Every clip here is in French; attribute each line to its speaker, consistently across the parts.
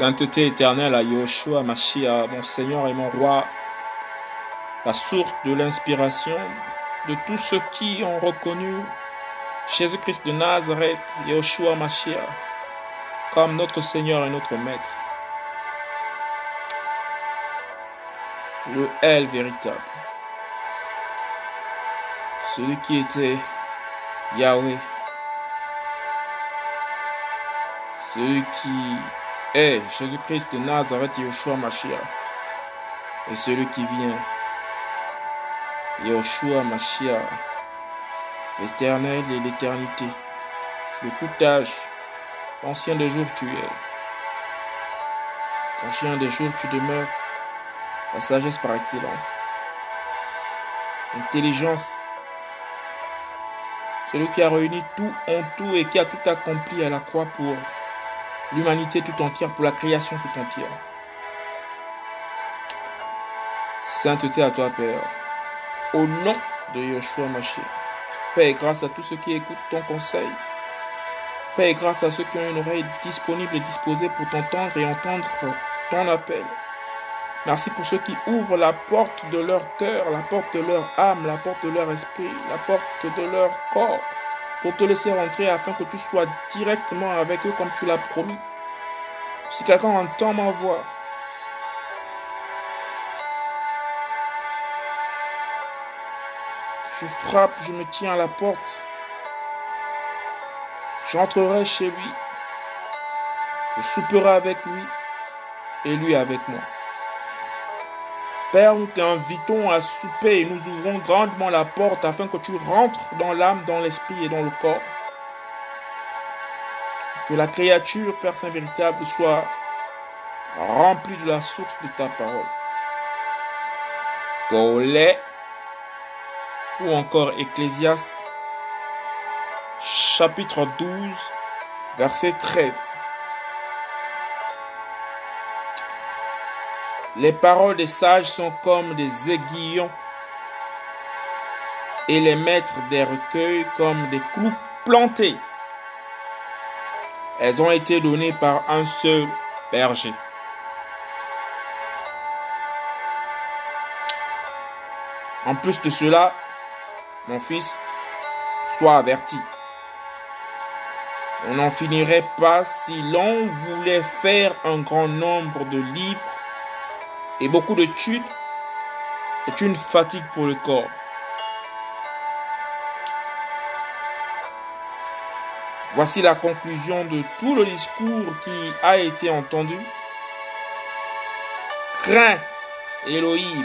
Speaker 1: Sainteté éternelle à Yoshua Mashiach, mon Seigneur et mon Roi, la source de l'inspiration de tous ceux qui ont reconnu Jésus-Christ de Nazareth, Yoshua Mashiach, comme notre Seigneur et notre Maître. Le L véritable. Celui qui était Yahweh. Celui qui est Jésus-Christ de Nazareth, Yoshua Mashiach. Et celui qui vient, Yoshua Mashiach, l'éternel et l'éternité, de tout âge, ancien des jours tu es. Ancien des jours tu demeures, la sagesse par excellence, intelligence, celui qui a réuni tout en tout et qui a tout accompli à la croix pour l'humanité tout entière, pour la création tout entière. Sainteté à toi, Père. Au nom de Yoshua Mashiach. Père, grâce à tous ceux qui écoutent ton conseil. Père, grâce à ceux qui ont une oreille disponible et disposée pour t'entendre et entendre ton appel. Merci pour ceux qui ouvrent la porte de leur cœur, la porte de leur âme, la porte de leur esprit, la porte de leur corps, pour te laisser rentrer afin que tu sois directement avec eux comme tu l'as promis. Si quelqu'un entend ma voix, je frappe, je me tiens à la porte. J'entrerai chez lui. Je souperai avec lui et lui avec moi. Père, nous t'invitons à souper et nous ouvrons grandement la porte afin que tu rentres dans l'âme, dans l'esprit et dans le corps. Que la créature, Père Saint véritable, soit remplie de la source de ta parole. Collet ou encore Ecclésiaste, chapitre 12, verset 13. Les paroles des sages sont comme des aiguillons et les maîtres des recueils comme des clous plantés. Elles ont été données par un seul berger. En plus de cela, mon fils, sois averti. On n'en finirait pas si l'on voulait faire un grand nombre de livres et beaucoup de d'études est une fatigue pour le corps. Voici la conclusion de tout le discours qui a été entendu. Crains Elohim,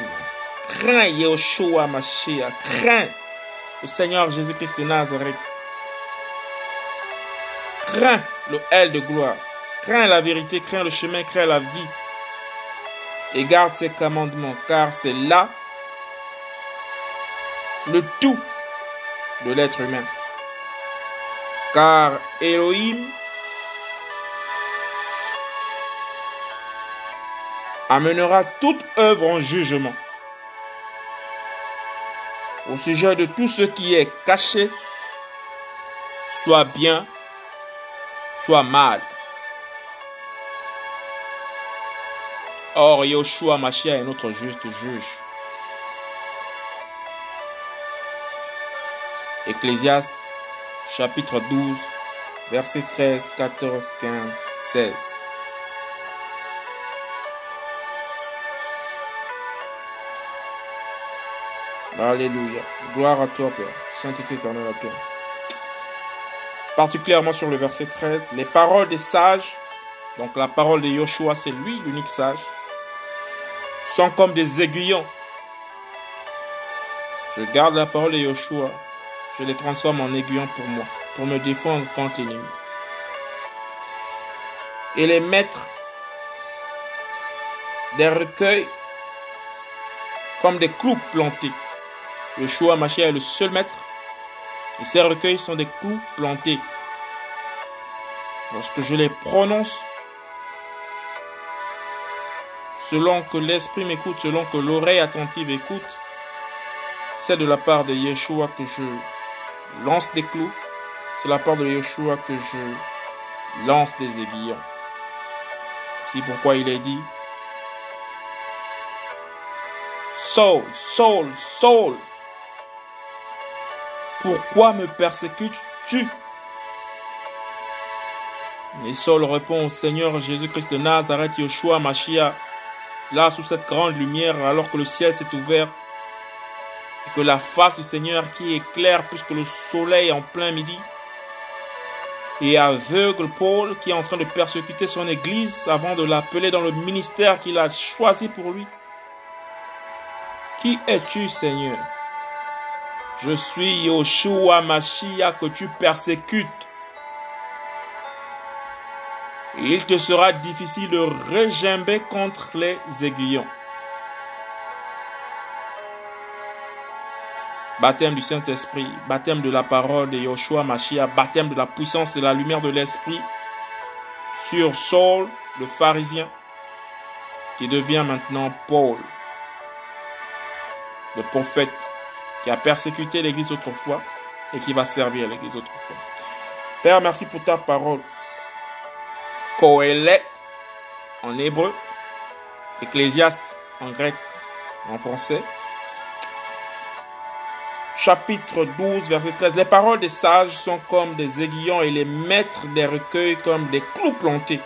Speaker 1: crains Yehoshua Mashiach, crains le Seigneur Jésus-Christ de Nazareth. Crains le L de gloire, crains la vérité, crains le chemin, crains la vie et garde ses commandements, car c'est là le tout de l'être humain. Car Elohim amènera toute œuvre en jugement au sujet de tout ce qui est caché, soit bien, soit mal. Or, Yoshua Mashiach est notre juste juge. Ecclésiaste, chapitre 12, versets 13, 14, 15, 16. Alléluia. Gloire à toi, Père. Sainteté éternelle à toi. Particulièrement sur le verset 13, les paroles des sages, donc la parole de Yoshua, c'est lui l'unique sage, sont comme des aiguillons. Je garde la parole de Yoshua. Je les transforme en aiguillons pour moi, pour me défendre contre l'ennemi. Et les mettre des recueils comme des clous plantés. Yoshua Machia est le seul maître. Et ces recueils sont des clous plantés. Lorsque je les prononce, selon que l'esprit m'écoute, selon que l'oreille attentive écoute, c'est de la part de Yeshua que je lance des clous, c'est de la part de Yeshua que je lance des aiguillons. C'est pourquoi il est dit, Saul, Saul, Saul, pourquoi me persécutes-tu? Et Saul répond au Seigneur Jésus-Christ de Nazareth, Yeshua, Machia, là sous cette grande lumière, alors que le ciel s'est ouvert, et que la face du Seigneur qui éclaire plus que le soleil en plein midi, et aveugle Paul qui est en train de persécuter son Église avant de l'appeler dans le ministère qu'il a choisi pour lui. Qui es-tu, Seigneur? Je suis Yoshua Mashiach que tu persécutes. Il te sera difficile de régimber contre les aiguillons. Baptême du Saint-Esprit, baptême de la parole de Yoshua Mashiach, baptême de la puissance de la lumière de l'Esprit sur Saul, le pharisien, qui devient maintenant Paul, le prophète qui a persécuté l'Église autrefois et qui va servir l'Église autrefois. Père, merci pour ta parole. Kohelet en hébreu, Ecclésiaste en grec, en français. Chapitre 12, verset 13. Les paroles des sages sont comme des aiguillons et les maîtres des recueils comme des clous plantés.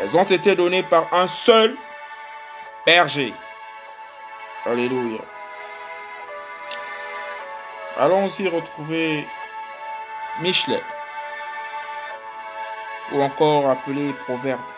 Speaker 1: Elles ont été données par un seul berger. Alléluia. Allons-y retrouver Michelet, ou encore appelé Proverbe.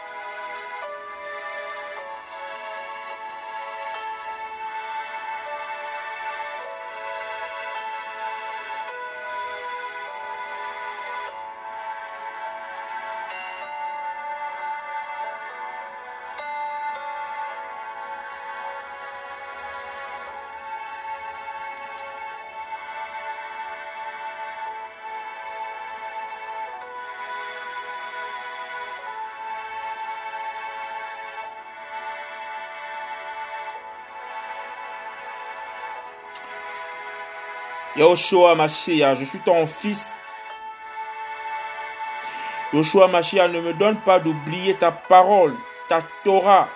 Speaker 1: Yoshua Mashiach, je suis ton fils. Yoshua Mashiach, ne me donne pas d'oublier ta parole, ta Torah.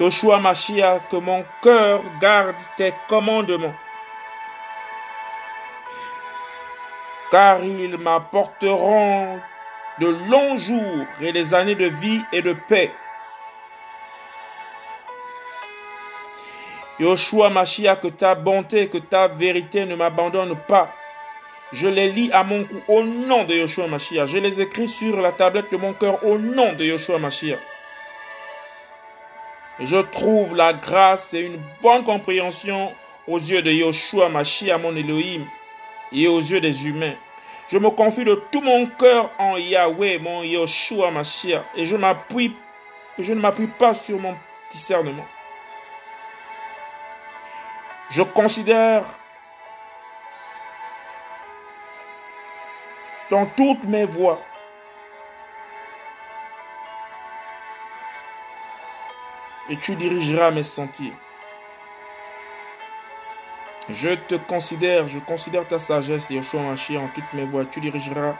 Speaker 1: Yoshua Mashiach, que mon cœur garde tes commandements. Car ils m'apporteront de longs jours et des années de vie et de paix. Yoshua Mashiach, que ta bonté, que ta vérité ne m'abandonnent pas. Je les lis à mon cou au nom de Yoshua Mashiach. Je les écris sur la tablette de mon cœur au nom de Yoshua Mashiach. Je trouve la grâce et une bonne compréhension aux yeux de Yoshua Mashiach, mon Elohim, et aux yeux des humains. Je me confie de tout mon cœur en Yahweh, mon Yoshua Mashiach, et je ne m'appuie pas sur mon discernement. Je considère dans toutes mes voies et tu dirigeras mes sentiers. Je te considère, je considère ta sagesse, Yeshua Mashiach, en toutes mes voies. Tu dirigeras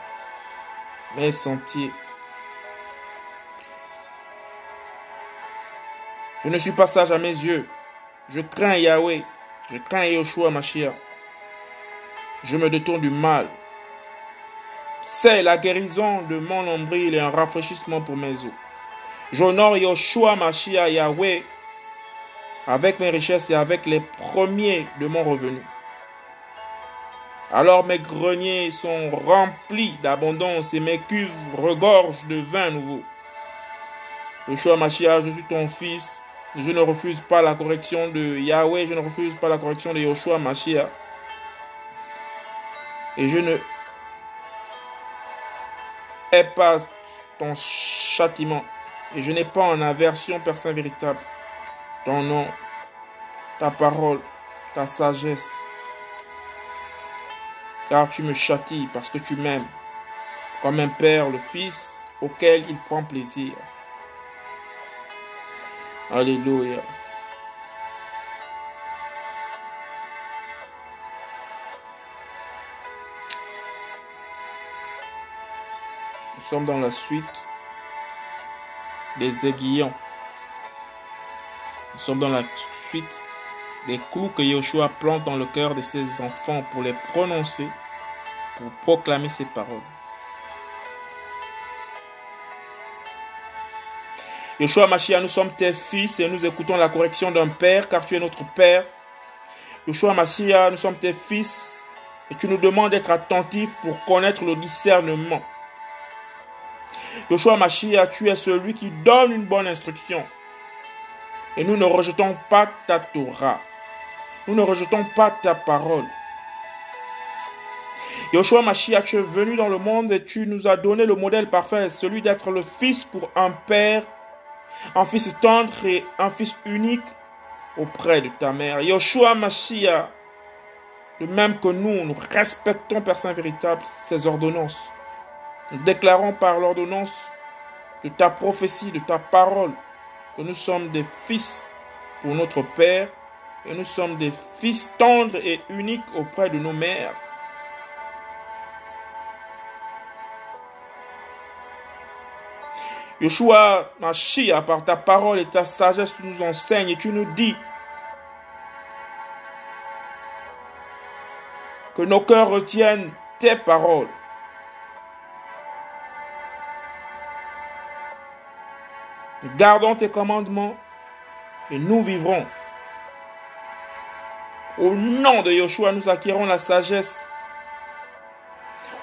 Speaker 1: mes sentiers. Je ne suis pas sage à mes yeux. Je crains Yahweh. Je crains Yoshua Mashiach. Je me détourne du mal. C'est la guérison de mon nombril et un rafraîchissement pour mes os. J'honore Yoshua Mashiach Yahweh avec mes richesses et avec les premiers de mon revenu. Alors mes greniers sont remplis d'abondance et mes cuves regorgent de vin nouveau. Yoshua Mashiach, je suis ton fils, je ne refuse pas la correction de Yahweh, je ne refuse pas la correction de Yoshua Mashiach. Et je ne hais pas ton châtiment. Et je n'ai pas en aversion, Père Saint véritable, ton nom, ta parole, ta sagesse. Car tu me châties parce que tu m'aimes, comme un père le fils auquel il prend plaisir. Alléluia. Nous sommes dans la suite des aiguillons. Nous sommes dans la suite des clous que Yeshua plante dans le cœur de ses enfants pour les prononcer, pour proclamer ses paroles. Yeshua Mashiach, nous sommes tes fils et nous écoutons la correction d'un père car tu es notre père. Yeshua Mashiach, nous sommes tes fils et tu nous demandes d'être attentifs pour connaître le discernement. Yeshua Mashiach, tu es celui qui donne une bonne instruction. Et nous ne rejetons pas ta Torah. Nous ne rejetons pas ta parole. Yeshua Mashiach, tu es venu dans le monde et tu nous as donné le modèle parfait, celui d'être le fils pour un père un fils tendre et un fils unique auprès de ta mère. Yoshua Mashiach, de même que nous, nous respectons, Père Saint véritable, ces ordonnances. Nous déclarons par l'ordonnance de ta prophétie, de ta parole, que nous sommes des fils pour notre Père et nous sommes des fils tendres et uniques auprès de nos mères. Yeshua Mashiach, par ta parole et ta sagesse, tu nous enseignes et tu nous dis que nos cœurs retiennent tes paroles. Gardons tes commandements et nous vivrons. Au nom de Yeshua, nous acquérons la sagesse.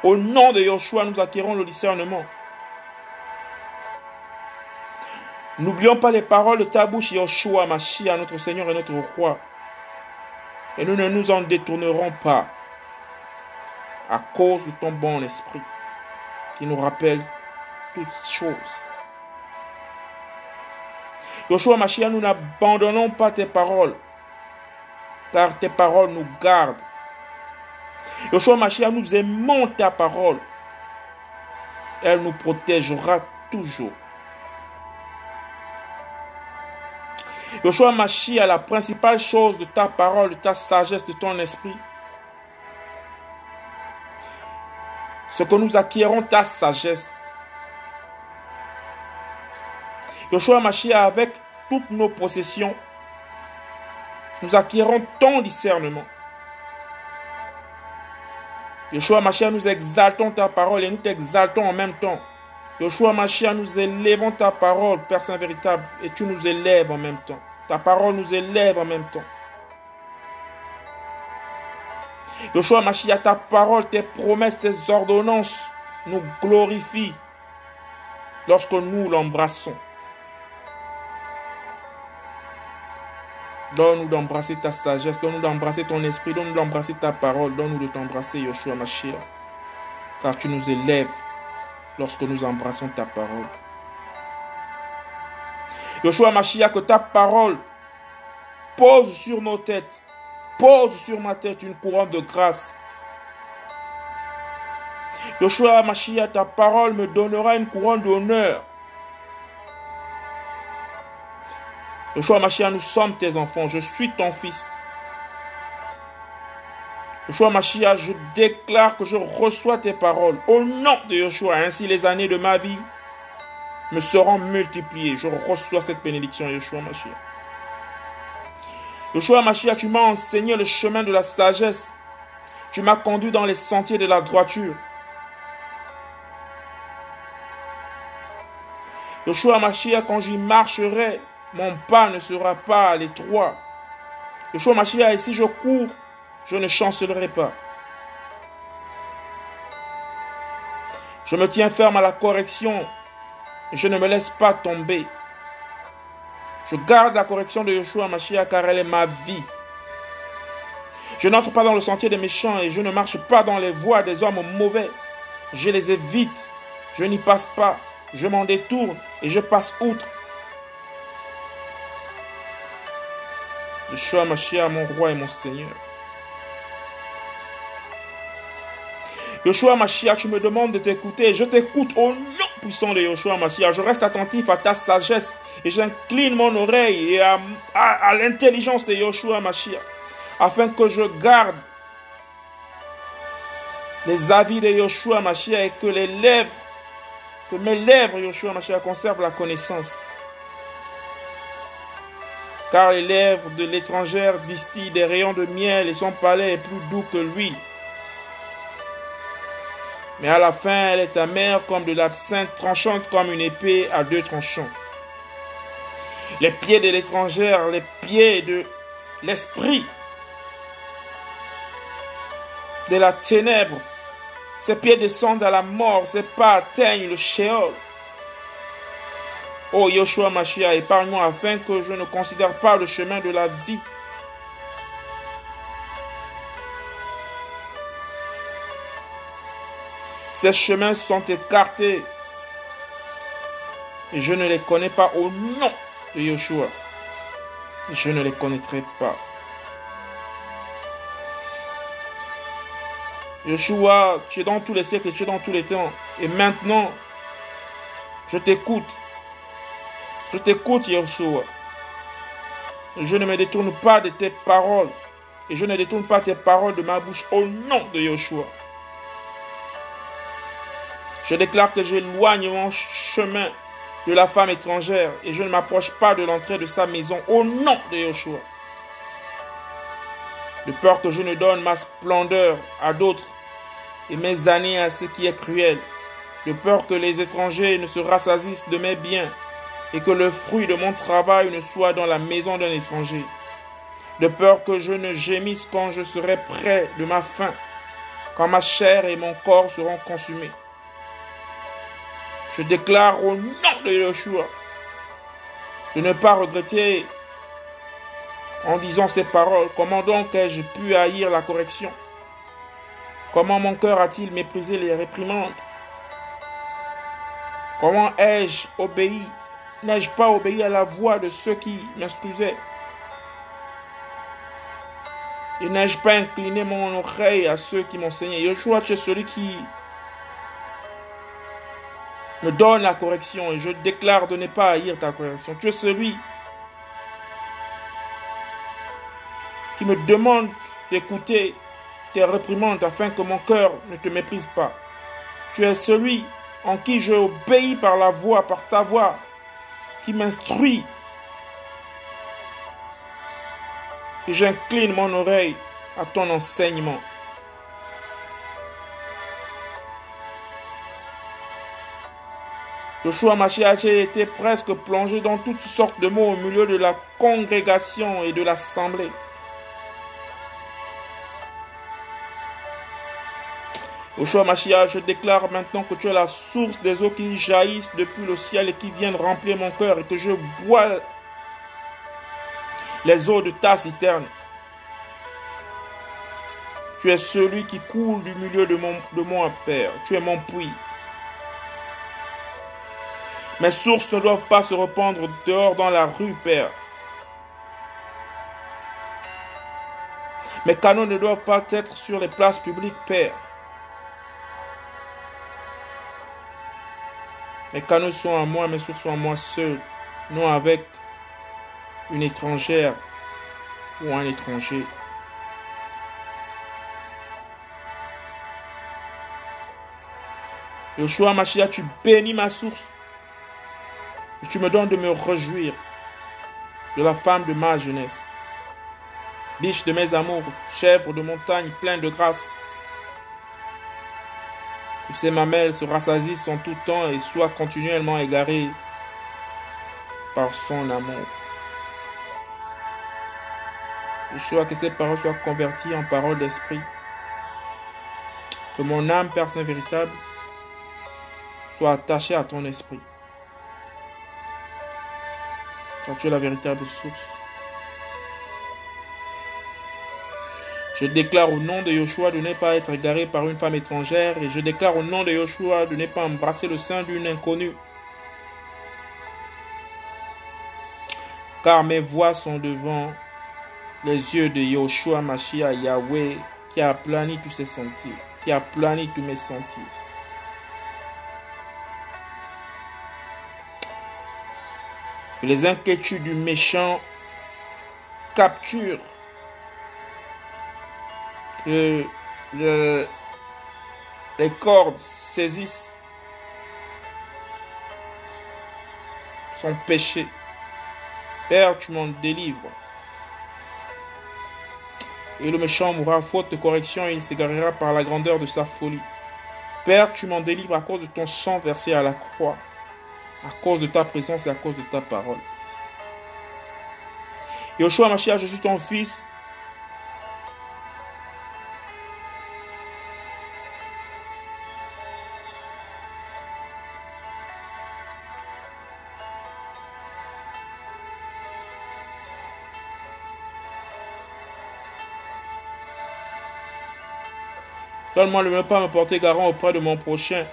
Speaker 1: Au nom de Yeshua, nous acquérons le discernement. N'oublions pas les paroles de ta bouche, Yoshua, Mashiach, notre Seigneur et notre Roi. Et nous ne nous en détournerons pas à cause de ton bon esprit qui nous rappelle toutes choses. Yoshua Mashiach, nous n'abandonnons pas tes paroles, car tes paroles nous gardent. Yoshua Mashiach, nous aimons ta parole. Elle nous protégera toujours. Yoshua Mashiach, la principale chose de ta parole, de ta sagesse, de ton esprit, ce que nous acquérons ta sagesse. Yoshua Mashiach, avec toutes nos possessions, nous acquérons ton discernement. Yoshua Mashiach, nous exaltons ta parole et nous t'exaltons en même temps. Yoshua Mashiach, nous élevons ta parole, Père Saint véritable, et tu nous élèves en même temps. Ta parole nous élève en même temps. Yoshua Mashiach, ta parole, tes promesses, tes ordonnances nous glorifient lorsque nous l'embrassons. Donne-nous d'embrasser ta sagesse, donne-nous d'embrasser ton esprit, donne-nous d'embrasser ta parole, donne-nous de t'embrasser, Yoshua Mashiach, car tu nous élèves lorsque nous embrassons ta parole. Yoshua Mashiach, que ta parole pose sur nos têtes, pose sur ma tête une couronne de grâce. Yoshua Mashiach, ta parole me donnera une couronne d'honneur. Yoshua Mashiach, nous sommes tes enfants, je suis ton fils. Yoshua Mashiach, je déclare que je reçois tes paroles. Au nom de Yoshua, ainsi les années de ma vie me seront multipliées. Je reçois cette bénédiction, Yoshua Mashiach. Yoshua Mashiach, tu m'as enseigné le chemin de la sagesse. Tu m'as conduit dans les sentiers de la droiture. Yoshua Mashiach, quand j'y marcherai, mon pas ne sera pas à l'étroit. Yoshua Mashiach, et si je cours, je ne chancellerai pas. Je me tiens ferme à la correction je ne me laisse pas tomber. Je garde la correction de Yeshua Mashiach car elle est ma vie. Je n'entre pas dans le sentier des méchants et je ne marche pas dans les voies des hommes mauvais. Je les évite. Je n'y passe pas. Je m'en détourne et je passe outre. Yeshua Mashiach, mon roi et mon Seigneur. Yoshua Mashiach, tu me demandes de t'écouter. Je t'écoute au nom puissant de Yoshua Mashiach. Je reste attentif à ta sagesse et j'incline mon oreille et à, l'intelligence de Yoshua Mashiach afin que je garde les avis de Yoshua Mashiach et que les lèvres Que mes lèvres, Yoshua Mashiach, conservent la connaissance. Car les lèvres de l'étrangère distillent des rayons de miel et son palais est plus doux que l'huile. Mais à la fin, elle est amère comme de l'absinthe, tranchante comme une épée à deux tranchants. Les pieds de l'étrangère, les pieds de l'esprit, de la ténèbre, ses pieds descendent à la mort, ses pas atteignent le Sheol. Oh Yoshua Mashiach, épargne-moi afin que je ne considère pas le chemin de la vie. Chemins sont écartés et je ne les connais pas au nom de Yoshua. Je ne les connaîtrai pas. Yeshua, tu es dans tous les siècles, tu es dans tous les temps. Et maintenant, je t'écoute. Je t'écoute, Yeshua. Je ne me détourne pas de tes paroles. Et je ne détourne pas tes paroles de ma bouche au nom de Yeshua. Je déclare que j'éloigne mon chemin de la femme étrangère et je ne m'approche pas de l'entrée de sa maison au nom de Yeshua. De peur que je ne donne ma splendeur à d'autres et mes années à ce qui est cruel, de peur que les étrangers ne se rassasissent de mes biens et que le fruit de mon travail ne soit dans la maison d'un étranger, de peur que je ne gémisse quand je serai près de ma faim, quand ma chair et mon corps seront consumés. Je déclare au nom de Yeshua de ne pas regretter en disant ces paroles. Comment donc ai-je pu haïr la correction? Comment mon cœur a-t-il méprisé les réprimandes? Comment ai-je obéi? N'ai-je pas obéi à la voix de ceux qui m'instruisaient Et n'ai-je pas incliné mon oreille à ceux qui m'enseignaient? Yeshua, tu es celui qui me donne la correction et je déclare de ne pas haïr ta correction. Tu es celui qui me demande d'écouter tes réprimandes afin que mon cœur ne te méprise pas. Tu es celui en qui je obéis par la voix, par ta voix, qui m'instruit. Et j'incline mon oreille à ton enseignement. Joshua Mashiach était presque plongé dans toutes sortes de mots au milieu de la congrégation et de l'assemblée. Joshua Mashiach, je déclare maintenant que tu es la source des eaux qui jaillissent depuis le ciel et qui viennent remplir mon cœur et que je bois les eaux de ta citerne. Tu es celui qui coule du milieu de de mon Père. Tu es mon puits. Mes sources ne doivent pas se répandre dehors dans la rue, Père. Mes canaux ne doivent pas être sur les places publiques, Père. Mes canaux sont à moi, mes sources sont à moi seul, non avec une étrangère ou un étranger. Yoshua Mashiach, tu bénis ma source. Tu me donnes de me réjouir de la femme de ma jeunesse. Biche de mes amours, chèvre de montagne pleine de grâce. Que ces mamelles se rassasissent en tout temps et soient continuellement égarées par son amour. Je que ces paroles soient converties en paroles d'esprit. Que mon âme, Père Saint véritable, soit attachée à ton esprit. Tu es la véritable source. Je déclare au nom de Yoshua de ne pas être égaré par une femme étrangère et je déclare au nom de Yoshua de ne pas embrasser le sein d'une inconnue. Car mes voix sont devant les yeux de Yoshua Mashiach Yahweh qui a plani tous ses sentiers, qui a plani tous mes sentiers. Les inquiétudes du méchant capturent que les cordes saisissent son péché. Père, tu m'en délivres. Et le méchant mourra faute de correction et il s'égarera par la grandeur de sa folie. Père, tu m'en délivres à cause de ton sang versé à la croix, à cause de ta présence et à cause de ta parole. Yoshua Mashiach, je suis ton fils, Donne-moi de ne pas me porter garant auprès de mon prochain.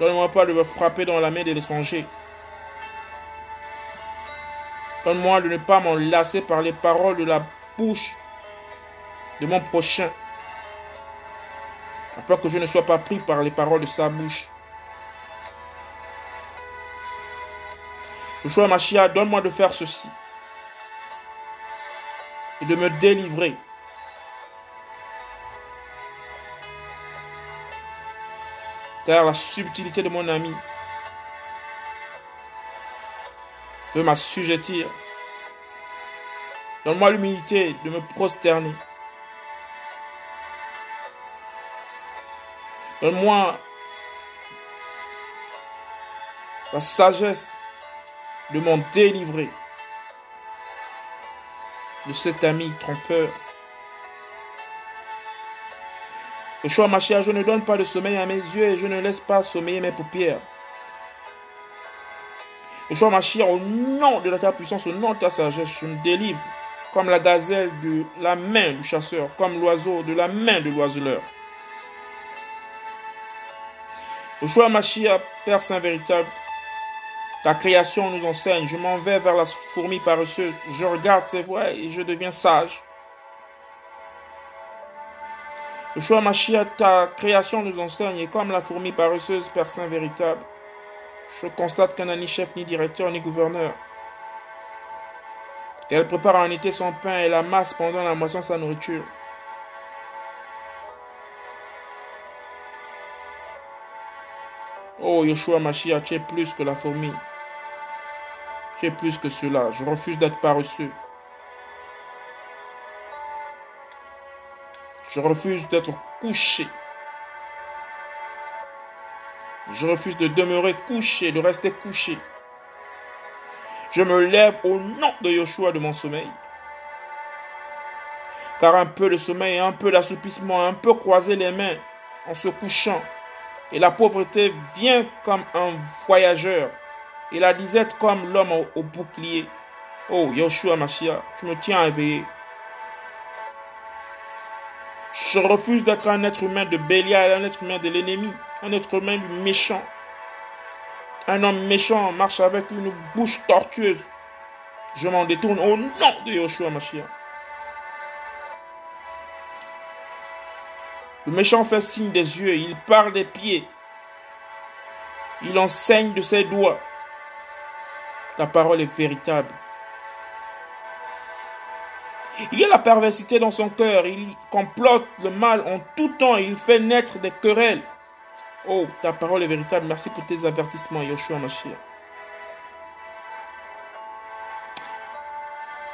Speaker 1: Donne-moi pas de me frapper dans la main de l'étranger. Donne-moi de ne pas m'enlacer par les paroles de la bouche de mon prochain. Afin que je ne sois pas pris par les paroles de sa bouche. ma Machia, donne-moi de faire ceci. Et de me délivrer car la subtilité de mon ami veut m'assujettir. Donne-moi l'humilité de me prosterner. Donne-moi la sagesse de m'en délivrer de cet ami trompeur. Yeshua Mashiach, je ne donne pas de sommeil à mes yeux et je ne laisse pas sommeiller mes paupières. Yeshua Mashiach, au nom de ta puissance, au nom de ta sagesse, je me délivre comme la gazelle de la main du chasseur, comme l'oiseau de la main de l'oiseleur. Yeshua Mashiach, Père Saint véritable, ta création nous enseigne. Je m'en vais vers la fourmi paresseuse. Je regarde ses voies et je deviens sage. Choix Machia, ta création nous enseigne, et comme la fourmi paresseuse, Père Saint véritable, je constate qu'elle n'a ni chef, ni directeur, ni gouverneur. Elle prépare en été son pain et la masse pendant la moisson sa nourriture. Oh Yeshua Mashiach, tu es plus que la fourmi. Tu es plus que cela. Je refuse d'être paresseux. Je refuse d'être couché. Je refuse de demeurer couché, de rester couché. Je me lève au nom de Yoshua de mon sommeil. Car un peu de sommeil, un peu d'assoupissement, un peu croiser les mains en se couchant. Et la pauvreté vient comme un voyageur. Et la disette comme l'homme au, bouclier. Oh, Yoshua Mashiach, tu me tiens éveillé. Je refuse d'être un être humain de Bélial, un être humain de l'ennemi, un être humain méchant. Un homme méchant marche avec une bouche tortueuse. Je m'en détourne au nom de Yoshua Mashiach. Le méchant fait signe des yeux, il parle des pieds. Il enseigne de ses doigts. La parole est véritable. Il y a la perversité dans son cœur. Il complote le mal en tout temps. Il fait naître des querelles. Oh, ta parole est véritable. Merci pour tes avertissements, Yoshua Mashiach.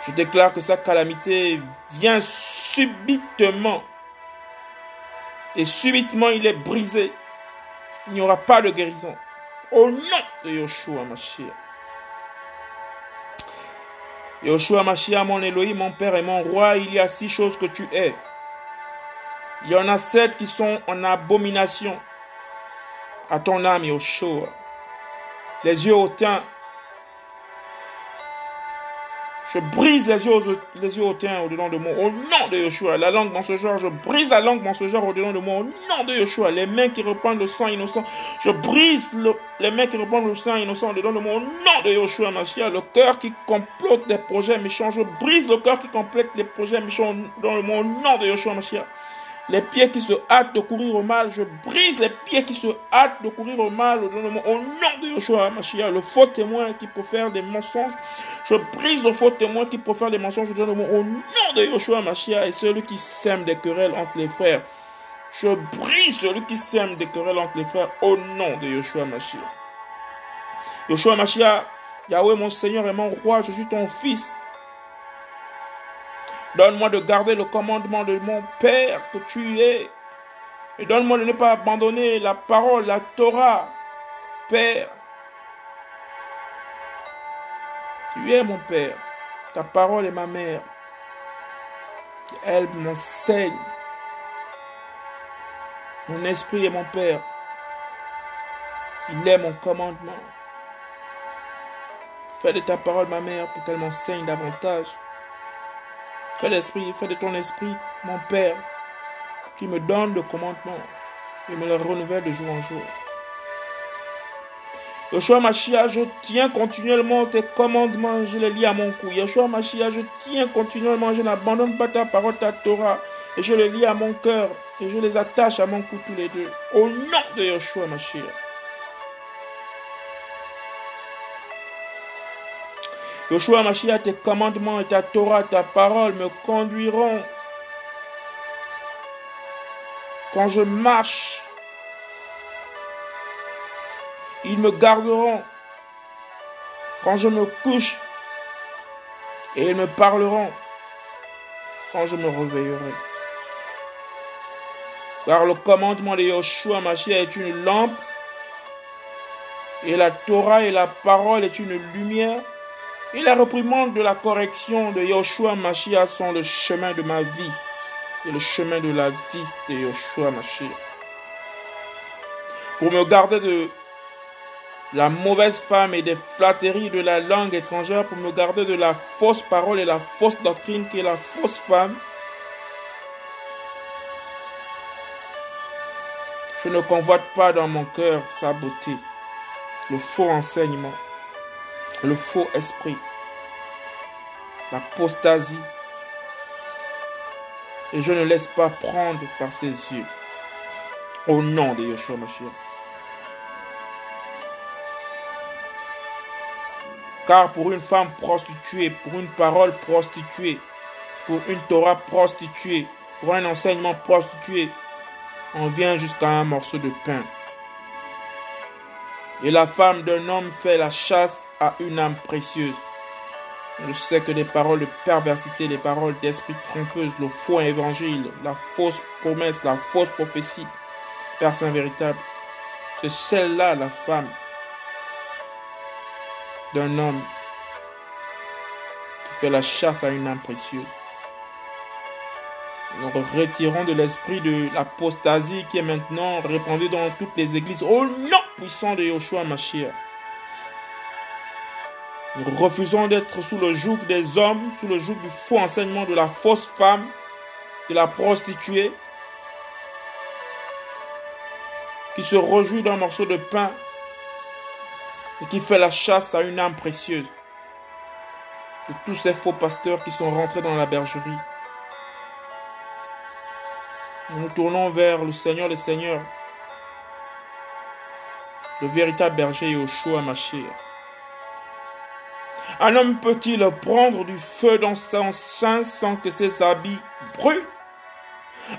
Speaker 1: Je déclare que sa calamité vient subitement. Et subitement, il est brisé. Il n'y aura pas de guérison. Au nom de Yoshua Mashiach. Yoshua Mashiach, mon Elohim, mon Père et mon Roi, il y a six choses que tu es. Il y en a sept qui sont en abomination à ton âme, Yoshua. Les yeux hautains, je brise les yeux, les yeux hautains au-dedans de moi, au nom de Yeshua. La langue genre, je brise la langue genre au-dedans de moi, au nom de Yeshua. Les mains qui reprennent le sang innocent, je brise les mains qui reprennent le sang innocent au-dedans de moi, au nom de Yeshua Mashiach. Le cœur qui complote des projets méchants, je brise le cœur qui complète les projets méchants dans le monde, au nom de Yeshua Mashiach. Les pieds qui se hâtent de courir au mal, je brise les pieds qui se hâtent de courir au mal au nom de Yeshua Mashiach. Le faux témoin qui peut faire des mensonges, je brise le faux témoin qui peut faire des mensonges au nom de Yeshua Mashiach et celui qui sème des querelles entre les frères. Je brise celui qui sème des querelles entre les frères au nom de Yeshua Mashiach. Yeshua Mashiach, Yahweh, mon Seigneur et mon roi, je suis ton fils. Donne-moi de garder le commandement de mon Père que tu es. Et donne-moi de ne pas abandonner la parole, la Torah. Père, tu es mon Père. Ta parole est ma mère. Elle m'enseigne. Mon esprit est mon Père. Il est mon commandement. Fais de ta parole ma mère pour qu'elle m'enseigne davantage. Fais l'esprit, fais de ton esprit mon Père qui me donne le commandement et me le renouvelle de jour en jour. Yeshua Machia, je tiens continuellement tes commandements, je les lis à mon cou. Yeshua Machia, je tiens continuellement, je n'abandonne pas ta parole, ta Torah, et je les lis à mon cœur, et je les attache à mon cou tous les deux. Au nom de Yeshua Machia. Yeshua Machia, tes commandements et ta Torah, ta parole me conduiront quand je marche ils me garderont quand je me couche et ils me parleront quand je me réveillerai. Car le commandement de Yoshua Mashiach est une lampe et la Torah et la parole est une lumière. Et la reprimande de la correction de Yoshua Mashiach sont le chemin de ma vie et le chemin de la vie de Yoshua Mashiach. Pour me garder de la mauvaise femme et des flatteries de la langue étrangère pour me garder de la fausse parole et la fausse doctrine qui est la fausse femme. Je ne convoite pas dans mon cœur sa beauté, le faux enseignement, le faux esprit, l'apostasie. Et je ne laisse pas prendre par ses yeux. Au nom de Yeshua Mashiach. Car pour une femme prostituée, pour une parole prostituée, pour une Torah prostituée, pour un enseignement prostitué, on vient jusqu'à un morceau de pain. Et la femme d'un homme fait la chasse à une âme précieuse. Je sais que les paroles de perversité, les paroles d'esprit trompeuse, le faux évangile, la fausse promesse, la fausse prophétie, personne véritable, c'est celle-là la femme d'un homme qui fait la chasse à une âme précieuse. Nous retirons de l'esprit de l'apostasie qui est maintenant répandue dans toutes les églises au nom de Yoshua Mashiach. Nous refusons d'être sous le joug des hommes, sous le joug du faux enseignement de la fausse femme, de la prostituée, qui se rejouit d'un morceau de pain et qui fait la chasse à une âme précieuse. De tous ces faux pasteurs qui sont rentrés dans la bergerie. Nous nous tournons vers le Seigneur des Seigneurs, le véritable berger Yoshua Mashiach. Un homme peut-il prendre du feu dans son sein sans que ses habits brûlent?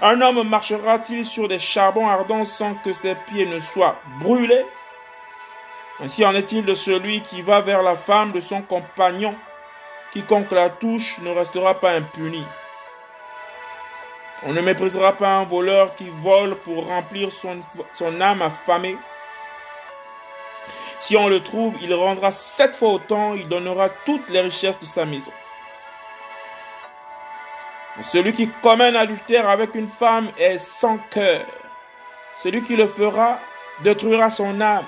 Speaker 1: Un homme marchera-t-il sur des charbons ardents sans que ses pieds ne soient brûlés? Ainsi en est-il de celui qui va vers la femme de son compagnon. Quiconque la touche ne restera pas impuni. On ne méprisera pas un voleur qui vole pour remplir son, son âme affamée. Si on le trouve, il rendra sept fois autant, il donnera toutes les richesses de sa maison. Mais celui qui commet un adultère avec une femme est sans cœur. Celui qui le fera détruira son âme.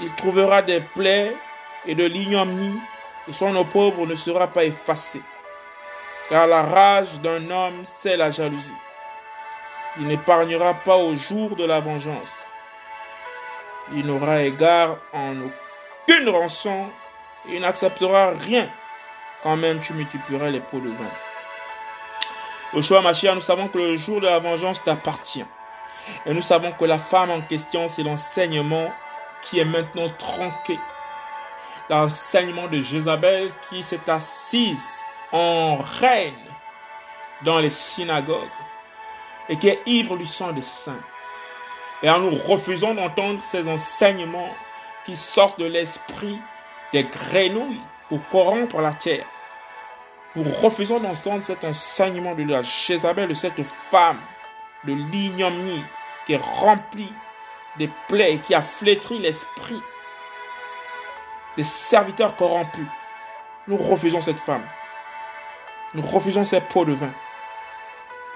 Speaker 1: Il trouvera des plaies et de l'ignominie, et son opprobre ne sera pas effacé. Car la rage d'un homme, c'est la jalousie. Il n'épargnera pas au jour de la vengeance. Il n'aura égard en aucune rançon, il n'acceptera rien quand même tu multiplieras les pots de vin. Au choix Machia, nous savons que le jour de la vengeance t'appartient. Et nous savons que la femme en question, c'est l'enseignement qui est maintenant tronqué. L'enseignement de Jézabel qui s'est assise en reine dans les synagogues et qui est ivre du sang des saints. Et nous refusons d'entendre ces enseignements, qui sortent de l'esprit des grenouilles pour corrompre la terre. Nous refusons d'entendre cet enseignement de la Jézabel, de cette femme de l'ignominie qui est remplie des plaies qui a flétri l'esprit des serviteurs corrompus. Nous refusons cette femme. Nous refusons ces pots de vin.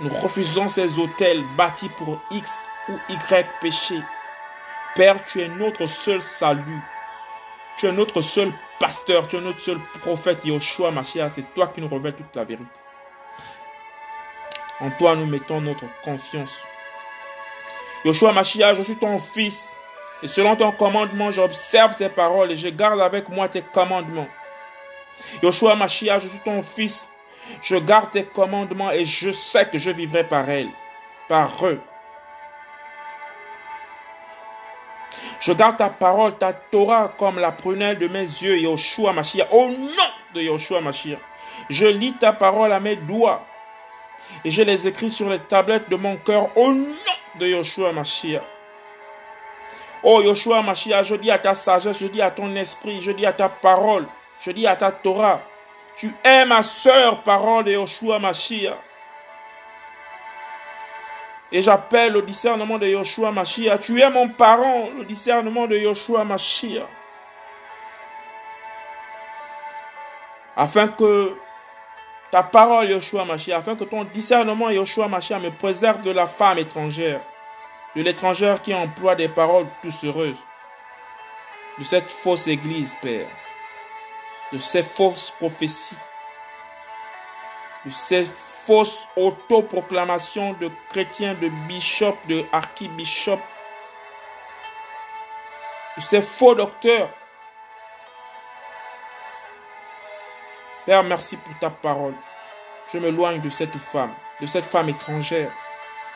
Speaker 1: Nous refusons ces hôtels bâtis pour X ou Y péché. Père, tu es notre seul salut. Tu es notre seul pasteur. Tu es notre seul prophète, Yoshua Mashiach. C'est toi qui nous révèles toute la vérité. En toi, nous mettons notre confiance. Yoshua Mashiach, je suis ton fils. Et selon ton commandement, j'observe tes paroles et je garde avec moi tes commandements. Yoshua Mashiach, je suis ton fils. Je garde tes commandements et je sais que je vivrai par elles, par eux. Je garde ta parole, ta Torah comme la prunelle de mes yeux, Yoshua Mashiach. Au nom de Yoshua Mashiach, je lis ta parole à mes doigts et je les écris sur les tablettes de mon cœur au nom de Yoshua Mashiach. Oh Yoshua Mashiach, je dis à ta sagesse, je dis à ton esprit, je dis à ta parole, je dis à ta Torah, tu es ma sœur, parole de Yoshua Mashiach. Et j'appelle le discernement de Yoshua Mashiach. Tu es mon parent, le discernement de Yoshua Mashiach. Afin que ta parole, Yoshua Mashiach, afin que ton discernement, Yoshua Mashiach, me préserve de la femme étrangère, de l'étrangère qui emploie des paroles doucereuses, de cette fausse église, Père de ces fausses prophéties, de ces fausses autoproclamations de chrétiens, de bishops, de archibishops, ces faux docteurs. Père, merci pour ta parole. Je me loigne de cette femme, de cette femme étrangère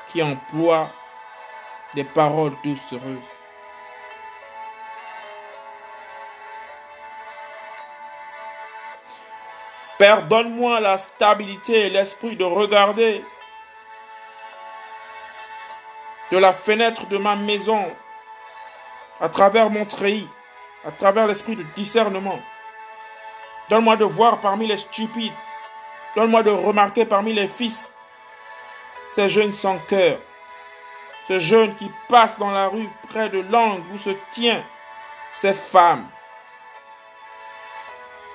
Speaker 1: qui emploie des paroles doucereuses. Père, donne-moi la stabilité et l'esprit de regarder de la fenêtre de ma maison, à travers mon treillis, à travers l'esprit de discernement. Donne-moi de voir parmi les stupides. Donne-moi de remarquer parmi les fils ces jeunes sans cœur, ces jeunes qui passent dans la rue près de l'angle où se tient ces femmes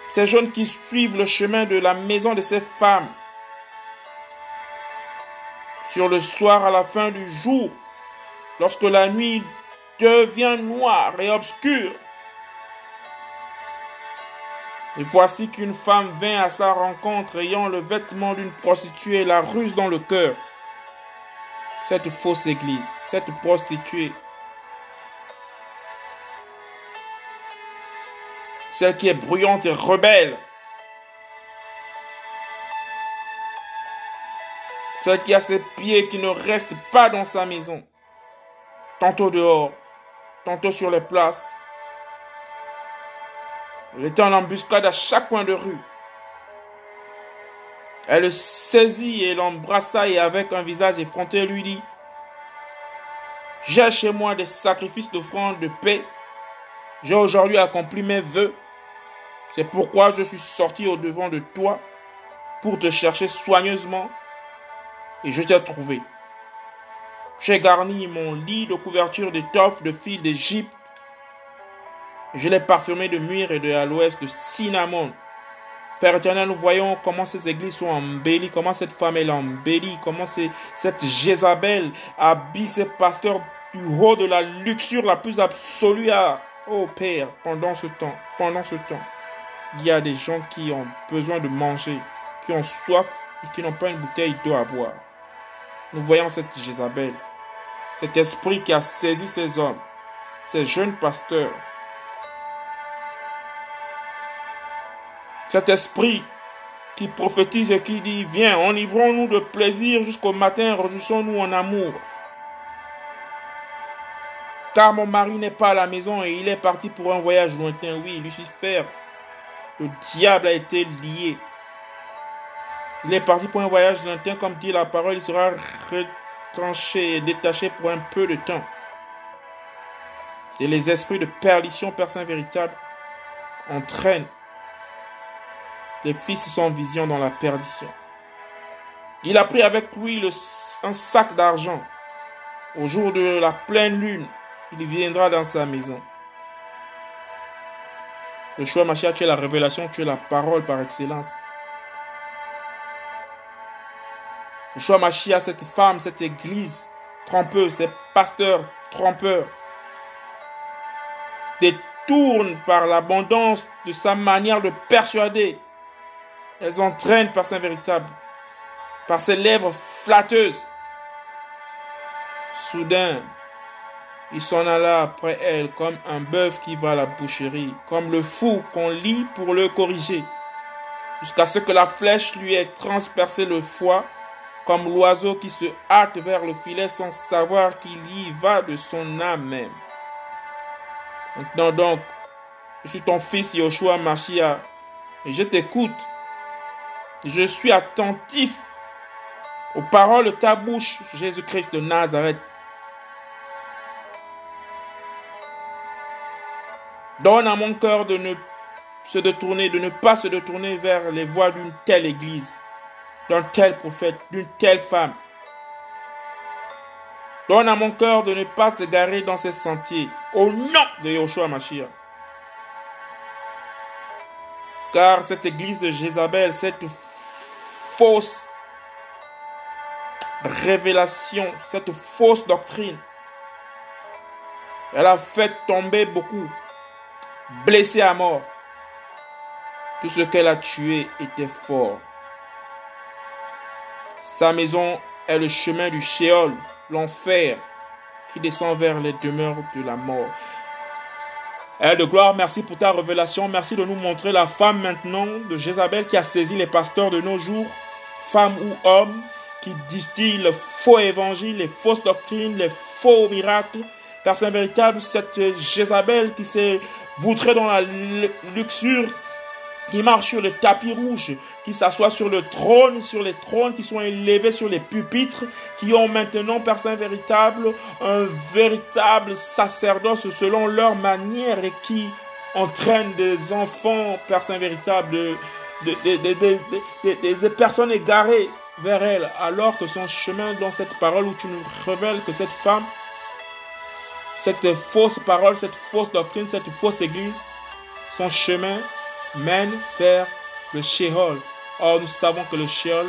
Speaker 1: ces jeunes qui suivent le chemin de la maison de ces femmes. Sur le soir à la fin du jour, lorsque la nuit devient noire et obscure, et voici qu'une femme vint à sa rencontre ayant le vêtement d'une prostituée, la ruse dans le cœur. Cette fausse église, cette prostituée celle qui est bruyante et rebelle, celle qui a ses pieds qui ne restent pas dans sa maison, tantôt dehors, tantôt sur les places. Elle était en embuscade à chaque coin de rue. Elle le saisit et l'embrassa et avec un visage effronté lui dit, J'ai chez moi des sacrifices d'offrande de paix. J'ai aujourd'hui accompli mes vœux. C'est pourquoi je suis sorti au-devant de toi pour te chercher soigneusement et je t'ai trouvé. J'ai garni mon lit de couverture d'étoffe de fil d'Égypte. Je l'ai parfumé de myrrhe et de aloès, de cinnamon. Père éternel, nous voyons comment ces églises sont embellies, comment cette femme est embellie, comment cette Jézabel habille ses pasteurs du haut de la luxure la plus absolue. À, oh Père, pendant ce temps, pendant ce temps. Il y a des gens qui ont besoin de manger, qui ont soif et qui n'ont pas une bouteille d'eau à boire. Nous voyons cette Jézabel, cet esprit qui a saisi ces hommes, ces jeunes pasteurs. Cet esprit qui prophétise et qui dit, viens, enivrons-nous de plaisir jusqu'au matin, réjouissons-nous en amour. Car mon mari n'est pas à la maison et il est parti pour un voyage lointain. Oui, Lucifer le diable a été lié. Il est parti pour un voyage lointain, comme dit la parole, il sera retranché et détaché pour un peu de temps. Et les esprits de perdition, Saint véritable, entraînent les fils sans vision dans la perdition. Il a pris avec lui un sac d'argent. Au jour de la pleine lune, il viendra dans sa maison. Le choix Mashiach, tu es la révélation, tu es la parole par excellence. Le choix Mashiach, cette femme, cette église trompeuse, ces pasteurs trompeurs, détournent par l'abondance de sa manière de persuader. Elles entraînent par sa véritable, par ses lèvres flatteuses. Soudain, il s'en alla après elle comme un bœuf qui va à la boucherie, comme le fou qu'on lit pour le corriger, jusqu'à ce que la flèche lui ait transpercé le foie, comme l'oiseau qui se hâte vers le filet sans savoir qu'il y va de son âme même. Maintenant donc, je suis ton fils Yoshua Machia, et je t'écoute. Je suis attentif aux paroles de ta bouche, Jésus-Christ de Nazareth. Donne à mon cœur de ne se détourner, de ne pas se détourner vers les voies d'une telle église, d'un tel prophète, d'une telle femme. Donne à mon cœur de ne pas s'égarer dans ces sentiers, au nom de Yoshua Mashiach. Car cette église de Jézabel, cette fausse révélation, cette fausse doctrine, elle a fait tomber beaucoup blessé à mort. Tout ce qu'elle a tué était fort. Sa maison est le chemin du Sheol, l'enfer, qui descend vers les demeures de la mort. Elle de gloire, merci pour ta révélation. Merci de nous montrer la femme maintenant de Jézabel qui a saisi les pasteurs de nos jours, femmes ou hommes, qui distillent le faux évangile, les fausses doctrines, les faux miracles. Car c'est véritable cette Jézabel qui s'est voutré dans la luxure, qui marche sur le tapis rouge, qui s'assoit sur le trône, sur les trônes qui sont élevés sur les pupitres, qui ont maintenant, Père Saint véritable, un véritable sacerdoce selon leur manière et qui entraînent des enfants, Père Saint véritable, des personnes égarées vers elle, alors que son chemin dans cette parole où tu nous révèles que cette femme cette fausse parole, cette fausse doctrine, cette fausse église, son chemin mène vers le Sheol. Or, nous savons que le Sheol,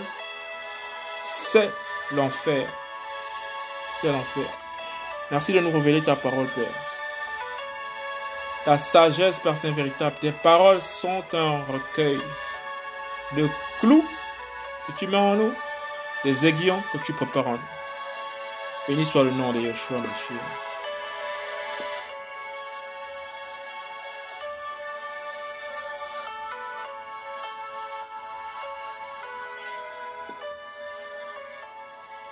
Speaker 1: c'est l'enfer. C'est l'enfer. Merci de nous révéler ta parole, Père. Ta sagesse, Père Saint véritable, tes paroles sont un recueil de clous que tu mets en nous, des aiguillons que tu prépares en nous. Béni soit le nom de Yeshua, Mashiach.